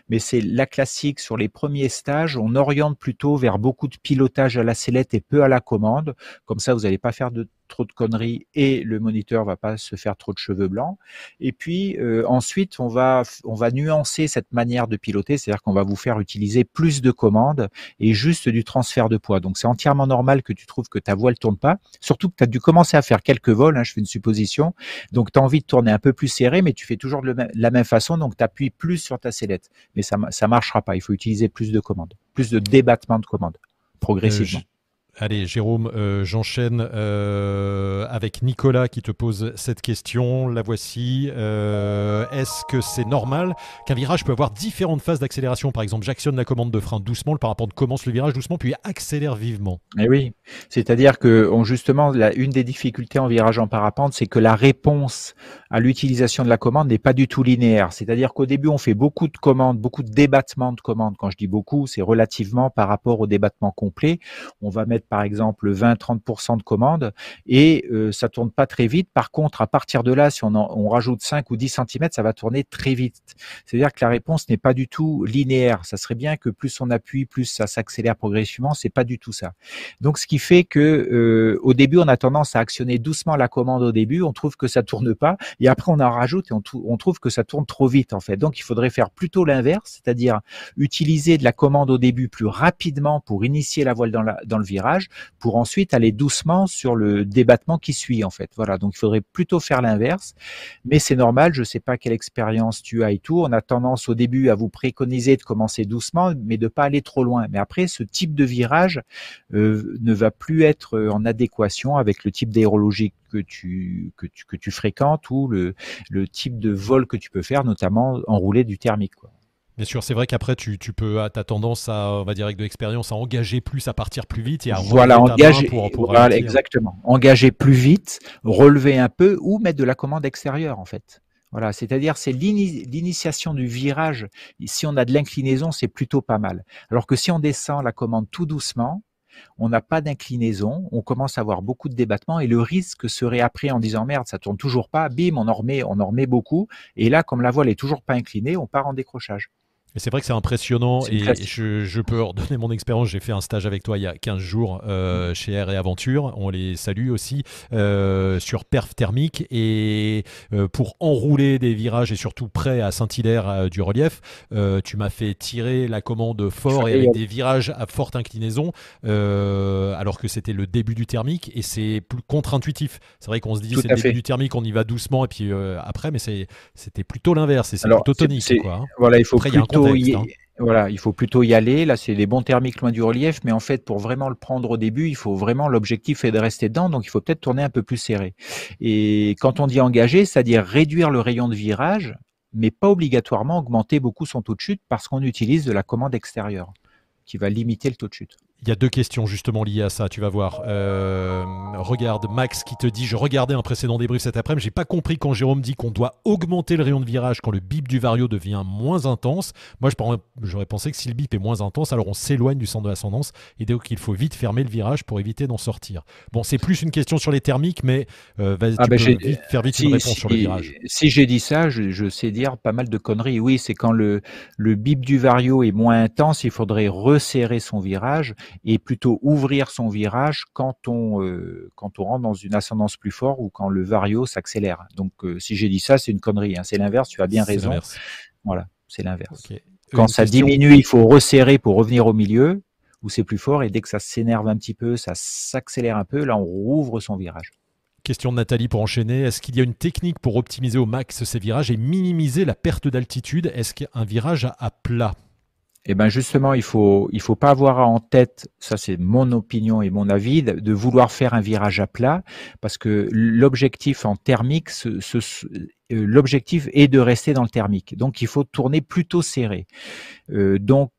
mais c'est la classique sur les premiers stages, on oriente plutôt vers beaucoup de pilotage à la sellette et peu à la commande. Comme ça, vous n'allez pas faire de trop de conneries et le moniteur va pas se faire trop de cheveux blancs. Et puis euh, ensuite, on va on va nuancer cette manière de piloter, c'est-à-dire qu'on va vous faire utiliser plus de commandes et juste du transfert de poids. Donc c'est entièrement normal que tu trouves que ta voile tourne pas, surtout que tu as dû commencer à faire quelques vols, hein, je fais une supposition. Donc tu as envie de tourner un peu plus serré, mais tu fais toujours de la même façon, donc tu appuies plus sur ta sellette. Mais ça ça marchera pas, il faut utiliser plus de commandes, plus de débattement de commandes progressivement. Euh, Allez, Jérôme, euh, j'enchaîne euh, avec Nicolas qui te pose cette question. La voici. Euh, est-ce que c'est normal qu'un virage peut avoir différentes phases d'accélération? Par exemple, j'actionne la commande de frein doucement, le parapente commence le virage doucement, puis accélère vivement. Eh oui, c'est-à-dire que justement, la, une des difficultés en virage en parapente, c'est que la réponse à l'utilisation de la commande n'est pas du tout linéaire. C'est-à-dire qu'au début, on fait beaucoup de commandes, beaucoup de débattements de commandes. Quand je dis beaucoup, c'est relativement par rapport au débattement complet. On va mettre par exemple 20-30% de commandes et euh, ça tourne pas très vite. Par contre, à partir de là, si on, on rajoute 5 ou 10 cm, ça va tourner très vite. C'est-à-dire que la réponse n'est pas du tout linéaire. Ça serait bien que plus on appuie, plus ça s'accélère progressivement. C'est pas du tout ça. Donc, ce qui fait que euh, au début, on a tendance à actionner doucement la commande au début. On trouve que ça tourne pas et après on en rajoute et on, trouve que ça tourne trop vite en fait. Donc, il faudrait faire plutôt l'inverse, c'est-à-dire utiliser de la commande au début plus rapidement pour initier la voile dans le virage pour ensuite aller doucement sur le débattement qui suit en fait. Voilà, donc il faudrait plutôt faire l'inverse, mais c'est normal. Je sais pas quelle expérience tu as et tout. On a tendance au début à vous préconiser de commencer doucement, mais de pas aller trop loin. Mais après, ce type de virage euh, ne va plus être en adéquation avec le type d'aérologie que tu, que tu, que tu fréquentes ou le, le type de vol que tu peux faire, notamment enrouler du thermique. Quoi. Bien sûr, c'est vrai qu'après, tu, tu peux, as tendance à, on va dire avec de l'expérience, à engager plus, à partir plus vite et à voilà, engager, pour, voilà, exactement. Engager plus vite, relever un peu ou mettre de la commande extérieure, en fait. Voilà, c'est-à-dire c'est l'initiation du virage. Si on a de l'inclinaison, c'est plutôt pas mal. Alors que si on descend la commande tout doucement, on n'a pas d'inclinaison, on commence à avoir beaucoup de débattements et le risque serait après en disant merde, ça tourne toujours pas, bim, on en remet, on en remet beaucoup. Et là, comme la voile est toujours pas inclinée, on part en décrochage. Et c'est vrai que c'est impressionnant et, je, je, peux redonner mon expérience. J'ai fait un stage avec toi il y a 15 jours euh, chez Air et Aventure. On les salue aussi euh, sur perf thermique et euh, pour enrouler des virages et surtout près à Saint-Hilaire du relief, tu m'as fait tirer la commande fort et avec des virages à forte inclinaison alors que c'était le début du thermique et c'est plus contre-intuitif. C'est vrai qu'on se dit c'est le début du thermique, on y va doucement et puis après, mais c'était plutôt l'inverse et c'est plutôt tonique. Quoi, hein. Voilà, il faut plutôt Hein. Voilà, il faut plutôt y aller. Là, c'est des bons thermiques loin du relief, mais en fait, pour vraiment le prendre au début, il faut vraiment l'objectif est de rester dedans, donc il faut peut-être tourner un peu plus serré. Et quand on dit engager, c'est-à-dire réduire le rayon de virage, mais pas obligatoirement augmenter beaucoup son taux de chute parce qu'on utilise de la commande extérieure qui va limiter le taux de chute. Il y a deux questions justement liées à ça, tu vas voir. Euh, regarde Max qui te dit Je regardais un précédent débrief cet après-midi, j'ai pas compris quand Jérôme dit qu'on doit augmenter le rayon de virage quand le bip du vario devient moins intense. Moi, j'aurais pensé que si le bip est moins intense, alors on s'éloigne du centre de l'ascendance et donc il faut vite fermer le virage pour éviter d'en sortir. Bon, c'est plus une question sur les thermiques, mais euh, vas-y, ah tu ben, peux faire vite une réponse sur le virage. Si j'ai dit ça, je, sais dire pas mal de conneries. Oui, c'est quand le, le bip du vario est moins intense, il faudrait resserrer son virage et plutôt ouvrir son virage quand on, euh, quand on rentre dans une ascendance plus forte ou quand le vario s'accélère. Donc, euh, si j'ai dit ça, c'est une connerie. Hein. C'est l'inverse, tu as bien raison. Voilà, c'est l'inverse. Quand ça diminue, il faut resserrer pour revenir au milieu où c'est plus fort et dès que ça s'énerve un petit peu, ça s'accélère un peu, là on rouvre son virage. Question de Nathalie pour enchaîner. Est-ce qu'il y a une technique pour optimiser au max ces virages et minimiser la perte d'altitude? Est-ce qu'un virage à plat? Eh ben justement, il faut il faut pas avoir en tête, ça c'est mon opinion et mon avis, de vouloir faire un virage à plat, parce que l'objectif en thermique, ce, euh, l'objectif est de rester dans le thermique. Donc il faut tourner plutôt serré. Euh, donc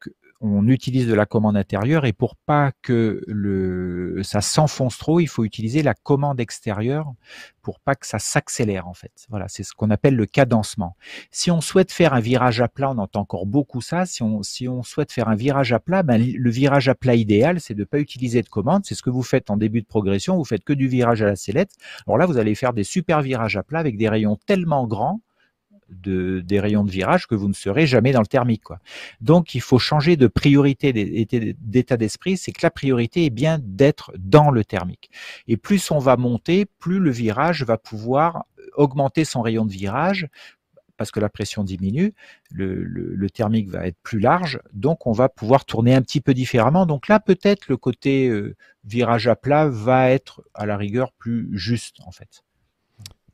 on utilise de la commande intérieure et pour pas que le, ça s'enfonce trop, il faut utiliser la commande extérieure pour pas que ça s'accélère en fait. Voilà, c'est ce qu'on appelle le cadencement. Si on souhaite faire un virage à plat, on entend encore beaucoup ça. Si on, si on souhaite faire un virage à plat, ben, le virage à plat idéal, c'est de ne pas utiliser de commande. C'est ce que vous faites en début de progression. Vous faites que du virage à la sellette. Alors là, vous allez faire des super virages à plat avec des rayons tellement grands de, des rayons de virage que vous ne serez jamais dans le thermique. Quoi. Donc il faut changer de priorité d'état d'esprit, c'est que la priorité est bien d'être dans le thermique. Et plus on va monter, plus le virage va pouvoir augmenter son rayon de virage parce que la pression diminue, le, thermique va être plus large, donc on va pouvoir tourner un petit peu différemment. Donc là, peut-être le côté euh, virage à plat va être à la rigueur plus juste en fait.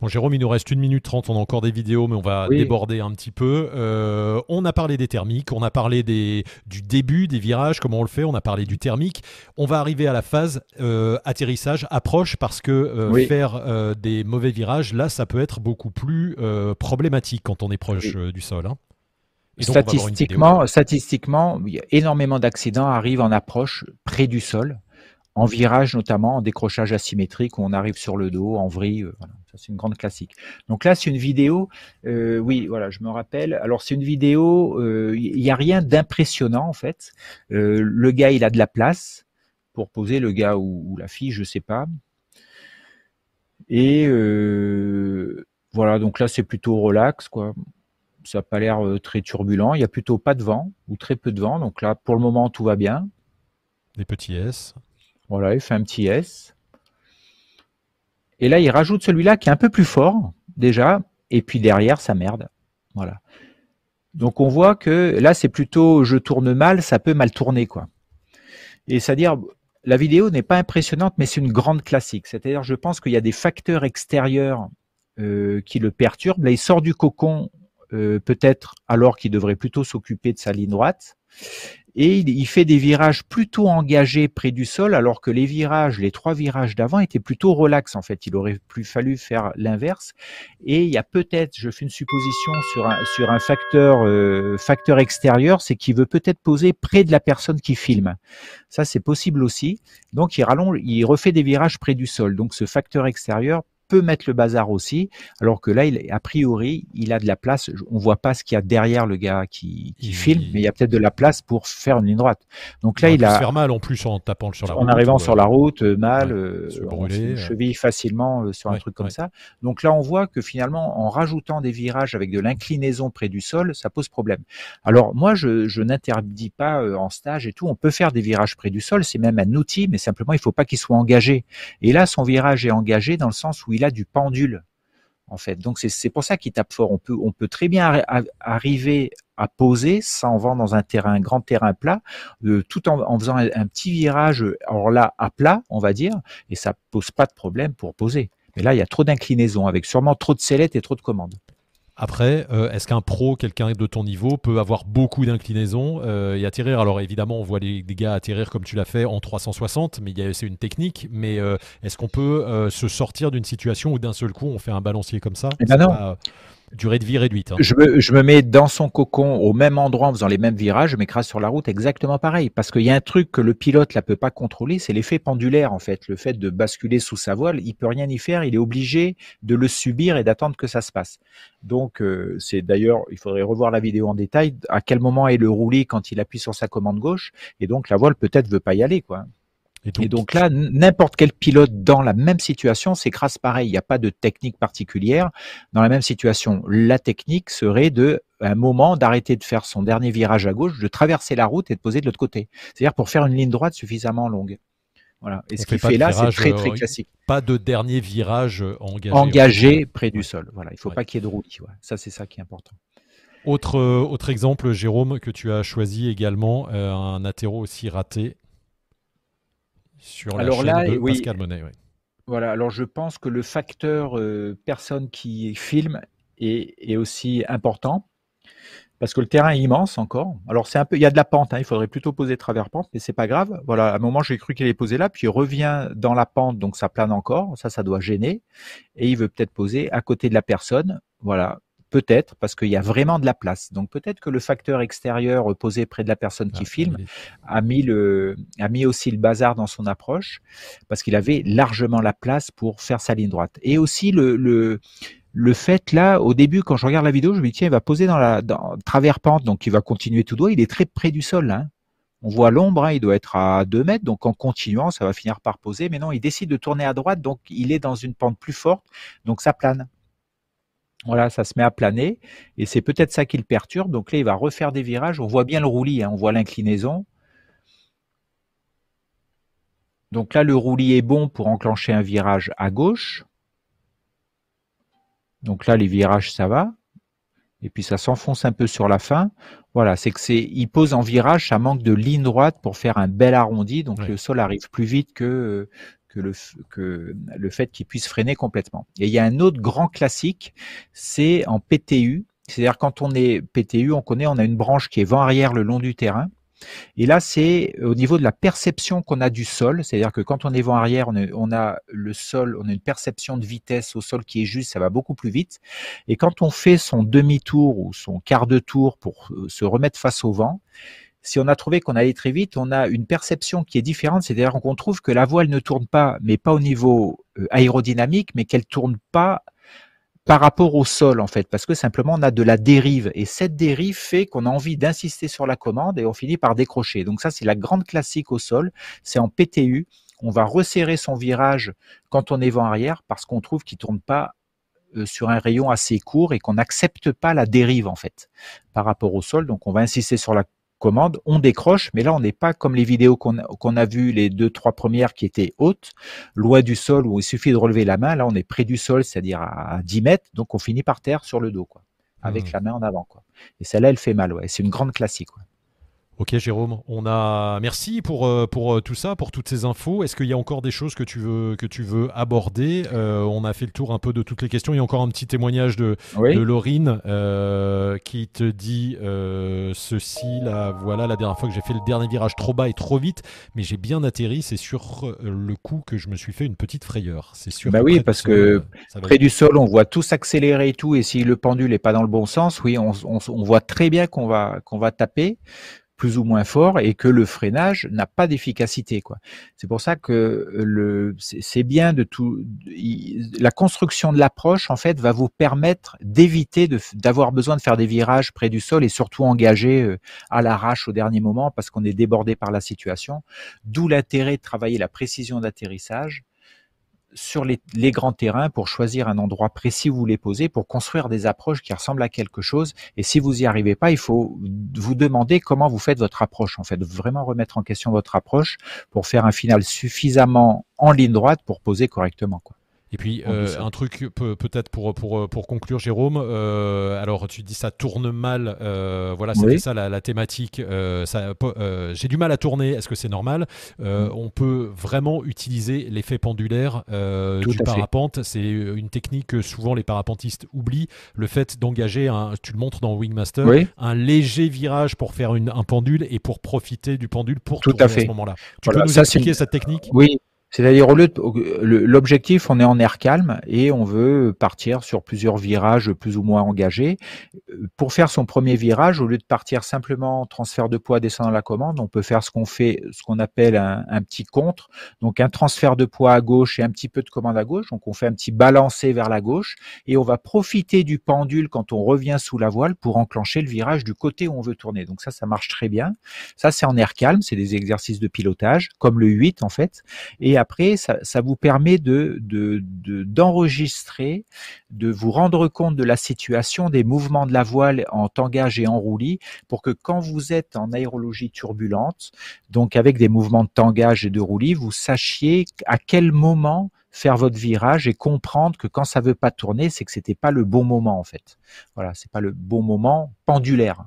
Bon, Jérôme, il nous reste une minute trente. On a encore des vidéos, mais on va déborder un petit peu. Euh, on a parlé des thermiques, on a parlé des, du début des virages, comment on le fait, on a parlé du thermique. On va arriver à la phase euh, atterrissage, approche, parce que euh, faire des mauvais virages, là, ça peut être beaucoup plus problématique quand on est proche du sol. Hein. statistiquement, statistiquement, énormément d'accidents arrivent en approche près du sol en virage notamment, en décrochage asymétrique, où on arrive sur le dos, en vrille. Euh. Ça, c'est une grande classique. Donc là, c'est une vidéo. Euh, oui, voilà, je me rappelle. Alors, c'est une vidéo. Euh, il n'y a rien d'impressionnant en fait. le gars, il a de la place pour poser. Le gars ou, la fille, je sais pas. Et voilà. Donc là, c'est plutôt relax, quoi. Ça n'a pas l'air très turbulent. Il y a plutôt pas de vent ou très peu de vent. Donc là, pour le moment, tout va bien. Des petits S. Voilà, il fait un petit S. Et là, il rajoute celui-là qui est un peu plus fort, déjà, et puis derrière, ça merde. Voilà. Donc on voit que là, c'est plutôt je tourne mal, ça peut mal tourner, quoi. Et c'est-à-dire, la vidéo n'est pas impressionnante, mais c'est une grande classique. C'est-à-dire, je pense qu'il y a des facteurs extérieurs euh, qui le perturbent. Là, il sort du cocon, euh, peut-être alors qu'il devrait plutôt s'occuper de sa ligne droite et il, fait des virages plutôt engagés près du sol, alors que les virages, les trois virages d'avant étaient plutôt relax en fait. Il aurait plus fallu faire l'inverse. Et il y a peut-être, je fais une supposition sur un, sur un facteur, euh, facteur extérieur, c'est qu'il veut peut-être poser près de la personne qui filme. Ça, c'est possible aussi. Donc, il rallonge, il refait des virages près du sol. Donc, ce facteur extérieur peut mettre le bazar aussi, alors que là, il, a priori, il a de la place. On voit pas ce qu'il y a derrière le gars qui, filme, mais il y a peut-être de la place pour faire une ligne droite. Donc là, il, a se faire mal en plus en tapant sur la route. En arrivant sur la route, euh, mal, euh, on se cheville facilement euh, sur un truc comme ça. Donc là, on voit que finalement, en rajoutant des virages avec de l'inclinaison près du sol, ça pose problème. Alors moi, je, je n'interdis pas en stage et tout. On peut faire des virages près du sol. C'est même un outil, mais simplement, il faut pas qu'il soit engagé. Et là, son virage est engagé dans le sens où il a du pendule en fait. Donc c'est pour ça qu'il tape fort. On peut, très bien arriver à poser sans vent dans un terrain, un grand terrain plat, euh, tout en, faisant un, petit virage, alors là à plat, on va dire, et ça pose pas de problème pour poser. Mais là, il y a trop d'inclinaison, avec sûrement trop de sellettes et trop de commandes. Après, euh, est-ce qu'un pro, quelqu'un de ton niveau, peut avoir beaucoup d'inclinaison euh, et atterrir? Alors évidemment, on voit les, gars atterrir comme tu l'as fait en 360, mais c'est une technique. Mais euh, est-ce qu'on peut se sortir d'une situation où d'un seul coup on fait un balancier comme ça? Eh ben non durée de vie réduite. Hein. Je, me, je me mets dans son cocon au même endroit en faisant les mêmes virages, je m'écrase sur la route exactement pareil. Parce qu'il y a un truc que le pilote ne peut pas contrôler, c'est l'effet pendulaire en fait. Le fait de basculer sous sa voile, il peut rien y faire, il est obligé de le subir et d'attendre que ça se passe. Donc euh, c'est d'ailleurs, il faudrait revoir la vidéo en détail, à quel moment est le roulis quand il appuie sur sa commande gauche, et donc la voile peut-être veut pas y aller quoi. Et donc, là, n'importe quel pilote dans la même situation s'écrase pareil. Il n'y a pas de technique particulière. Dans la même situation, la technique serait de, un moment, d'arrêter de faire son dernier virage à gauche, de traverser la route et de poser de l'autre côté. C'est-à-dire pour faire une ligne droite suffisamment longue. Voilà. Et ce qu'il fait, là, c'est très très euh, classique. Pas de dernier virage engagé. Engagé près du sol. Voilà. Il ne faut pas qu'il y ait de roulis. Ça, c'est ça qui est important. Autre, euh, autre exemple, Jérôme, que tu as choisi également, euh, un athéro aussi raté sur la alors chaîne là, de oui. Pascal Monet. Voilà, alors je pense que le facteur personne qui filme est, est, aussi important parce que le terrain est immense encore. Alors c'est un peu, il y a de la pente, hein, il faudrait plutôt poser travers pente, mais c'est pas grave. Voilà, à un moment j'ai cru qu'il allait poser là, puis il revient dans la pente, donc ça plane encore. Ça, ça doit gêner. Et il veut peut-être poser à côté de la personne. Voilà, peut-être parce qu'il y a vraiment de la place. Donc peut-être que le facteur extérieur posé près de la personne qui ah, filme a mis le, a mis aussi le bazar dans son approche parce qu'il avait largement la place pour faire sa ligne droite. Et aussi le, le le fait là, au début, quand je regarde la vidéo, je me dis tiens, il va poser dans la dans, travers pente, donc il va continuer tout droit. Il est très près du sol. Hein. On voit l'ombre, hein, il doit être à 2 mètres, donc en continuant, ça va finir par poser. Mais non, il décide de tourner à droite, donc il est dans une pente plus forte, donc ça plane. Voilà, ça se met à planer, et c'est peut-être ça qui le perturbe. Donc là, il va refaire des virages. On voit bien le roulis, hein, on voit l'inclinaison. Donc là, le roulis est bon pour enclencher un virage à gauche. Donc là, les virages, ça va. Et puis ça s'enfonce un peu sur la fin. Voilà, c'est que c'est, il pose en virage, ça manque de ligne droite pour faire un bel arrondi. Donc le sol arrive plus vite que que le que le fait qu'il puisse freiner complètement. Et il y a un autre grand classique, c'est en PTU. C'est-à-dire quand on est PTU, on connaît, on a une branche qui est vent arrière le long du terrain. Et là, c'est au niveau de la perception qu'on a du sol, c'est-à-dire que quand on est vent arrière, on, a le sol, on a une perception de vitesse au sol qui est juste, ça va beaucoup plus vite. Et quand on fait son demi-tour ou son quart de tour pour euh, se remettre face au vent, si on a trouvé qu'on allait très vite, on a une perception qui est différente, c'est-à-dire qu'on trouve que la voile ne tourne pas, mais pas au niveau euh, aérodynamique, mais qu'elle tourne pas par rapport au sol en fait, parce que simplement on a de la dérive et cette dérive fait qu'on a envie d'insister sur la commande et on finit par décrocher. Donc ça c'est la grande classique au sol, c'est en PTU. On va resserrer son virage quand on est vent arrière parce qu'on trouve qu'il tourne pas euh, sur un rayon assez court et qu'on n'accepte pas la dérive en fait par rapport au sol. Donc on va insister sur la commande, on décroche, mais là on n'est pas comme les vidéos qu'on a, vues, les deux, trois premières qui étaient hautes, loin du sol où il suffit de relever la main, là on est près du sol, c'est-à-dire à 10 mètres, donc on finit par terre sur le dos, quoi, avec mmh. la main en avant. Quoi. Et celle-là, elle fait mal, ouais. c'est une grande classique. Ok Jérôme, on a merci pour, euh, pour euh, tout ça, pour toutes ces infos. Est-ce qu'il y a encore des choses que tu veux, que tu veux aborder? Euh, On a fait le tour un peu de toutes les questions. Il y a encore un petit témoignage de, de Laurine qui te dit ceci là. Voilà, la dernière fois que j'ai fait le dernier virage trop bas et trop vite, mais j'ai bien atterri. C'est sur le coup que je me suis fait une petite frayeur. C'est sûr. Bah oui, parce que près du sol, on voit tout s'accélérer et tout. Et si le pendule n'est pas dans le bon sens, oui, on, on, on voit très bien qu'on va, qu'on va taper plus ou moins fort et que le freinage n'a pas d'efficacité quoi. C'est pour ça que le c'est bien de tout la construction de l'approche en fait va vous permettre d'éviter d'avoir besoin de faire des virages près du sol et surtout engager euh, à l'arrache au dernier moment parce qu'on est débordé par la situation. D'où l'intérêt de travailler la précision d'atterrissage sur les, grands terrains pour choisir un endroit précis où vous les poser, pour construire des approches qui ressemblent à quelque chose. Et si vous n'y arrivez pas, il faut vous demander comment vous faites votre approche. En fait, vraiment remettre en question votre approche pour faire un final suffisamment en ligne droite pour poser correctement. Quoi. Et puis euh, un truc peut-être pour, pour, pour conclure, Jérôme. Euh, alors tu dis ça tourne mal. Euh, voilà, c'était ça la, thématique. J'ai du mal à tourner. Est-ce que c'est normal? Mm. On peut vraiment utiliser l'effet pendulaire du parapente. C'est une technique que souvent les parapentistes oublient. Le fait d'engager, tu le montres dans Wingmaster, un léger virage pour faire une, un pendule et pour profiter du pendule pour Tout tourner à, fait. à ce moment-là. Tu peux nous expliquer cette technique? Oui. C'est-à-dire, l'objectif, on est en air calme et on veut partir sur plusieurs virages plus ou moins engagés. Pour faire son premier virage, au lieu de partir simplement transfert de poids descendant la commande, on peut faire ce qu'on fait, ce qu'on appelle un, petit contre. Donc, un transfert de poids à gauche et un petit peu de commande à gauche. Donc, on fait un petit balancé vers la gauche et on va profiter du pendule quand on revient sous la voile pour enclencher le virage du côté où on veut tourner. Donc, ça, ça marche très bien. Ça, c'est en air calme. C'est des exercices de pilotage, comme le 8, en fait. Après, ça, vous permet de, d'enregistrer, de, vous rendre compte de la situation, des mouvements de la voile en tangage et en roulis, pour que quand vous êtes en aérologie turbulente, donc avec des mouvements de tangage et de roulis, vous sachiez à quel moment faire votre virage et comprendre que quand ça veut pas tourner, c'est que c'était pas le bon moment en fait. Voilà, c'est pas le bon moment pendulaire.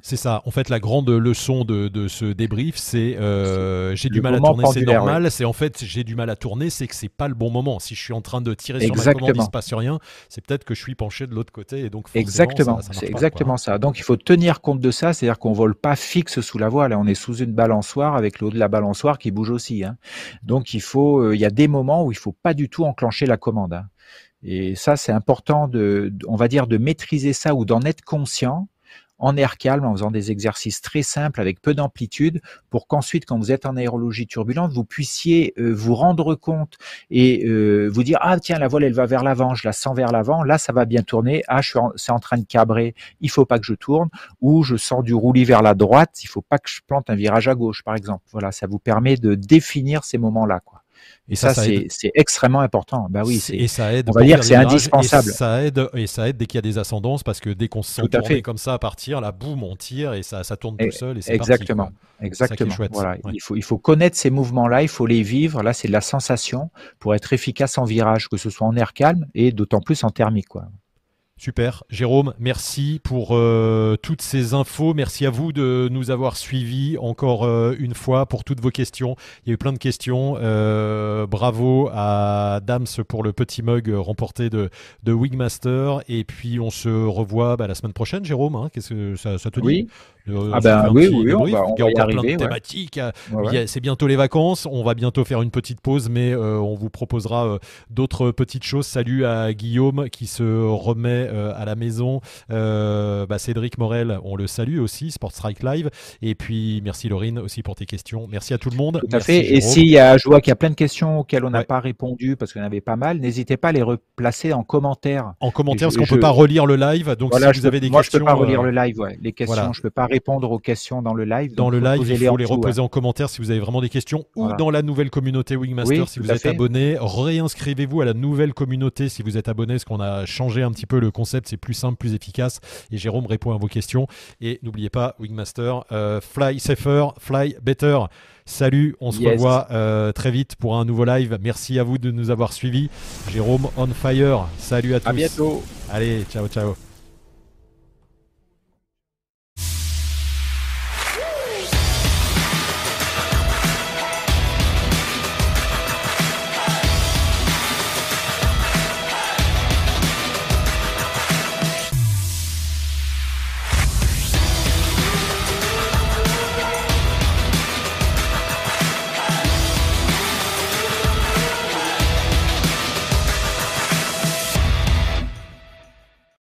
C'est ça. En fait, la grande leçon de, ce débrief, c'est euh, j'ai du mal à tourner, c'est normal. C'est en fait j'ai du mal à tourner, c'est que c'est pas le bon moment. Si je suis en train de tirer sur ma commande, il se passe rien. C'est peut-être que je suis penché de l'autre côté et donc exactement. C'est exactement ça. Donc il faut tenir compte de ça, c'est-à-dire qu'on vole pas fixe sous la voile. On est sous une balançoire avec l'eau de la balançoire qui bouge aussi. Hein. Donc il faut, euh, il y a des moments où il faut pas du tout enclencher la commande. Hein. Et ça, c'est important de, on va dire, de maîtriser ça ou d'en être conscient en air calme, en faisant des exercices très simples avec peu d'amplitude, pour qu'ensuite, quand vous êtes en aérologie turbulente, vous puissiez euh, vous rendre compte et euh, vous dire ah tiens la voile elle va vers l'avant, je la sens vers l'avant, là ça va bien tourner, ah je c'est en train de cabrer, il faut pas que je tourne, ou je sens du roulis vers la droite, il faut pas que je plante un virage à gauche par exemple. Voilà, ça vous permet de définir ces moments-là quoi. Et ça, c'est extrêmement important. Bah oui, et ça aide. On va dire que c'est indispensable. Et ça aide, et ça aide dès qu'il y a des ascendances, parce que dès qu'on se sent comme ça à partir, là, boum, on tire et ça, ça tourne tout seul. Et Exactement. Parti, Exactement. Voilà. Il, faut, il faut connaître ces mouvements-là, il faut les vivre. Là, c'est de la sensation pour être efficace en virage, que ce soit en air calme et d'autant plus en thermique. Quoi. Super. Jérôme, merci pour euh, toutes ces infos. Merci à vous de nous avoir suivis encore euh, une fois pour toutes vos questions. Il y a eu plein de questions. Euh, bravo à Dams pour le petit mug remporté de, de Wigmaster. Et puis on se revoit bah, la semaine prochaine, Jérôme. Hein. Qu'est-ce que ça, te dit? Ah ben oui, oui, on va, il y a encore plein de thématiques. C'est bientôt les vacances. On va bientôt faire une petite pause, mais on vous proposera d'autres petites choses. Salut à Guillaume qui se remet euh, à la maison. Euh, bah, Cédric Morel, on le salue aussi, Sport Strike Live. Et puis merci Laurine aussi pour tes questions. Merci à tout le monde. Tout à fait. Et s'il y a, je vois qu'il y a plein de questions auxquelles on n'a pas répondu parce qu'il y en avait pas mal, n'hésitez pas à les replacer en commentaire. En commentaire, parce qu'on ne peut pas relire le live. Donc si vous avez des moi, questions. Moi, je peux pas relire euh, le live. Ouais. Les questions, je peux pas répondre aux questions dans le live. Dans le live, il faut les reposer en commentaire si vous avez vraiment des questions ou dans la nouvelle communauté Wingmaster si vous êtes abonné. Réinscrivez-vous à la nouvelle communauté si vous êtes abonné, parce qu'on a changé un petit peu le concept. C'est plus simple, plus efficace. Et Jérôme répond à vos questions. Et n'oubliez pas, Wingmaster, euh, fly safer, fly better. Salut, on se revoit euh, très vite pour un nouveau live. Merci à vous de nous avoir suivis. Jérôme on fire. Salut à tous. À bientôt. Allez, ciao, ciao.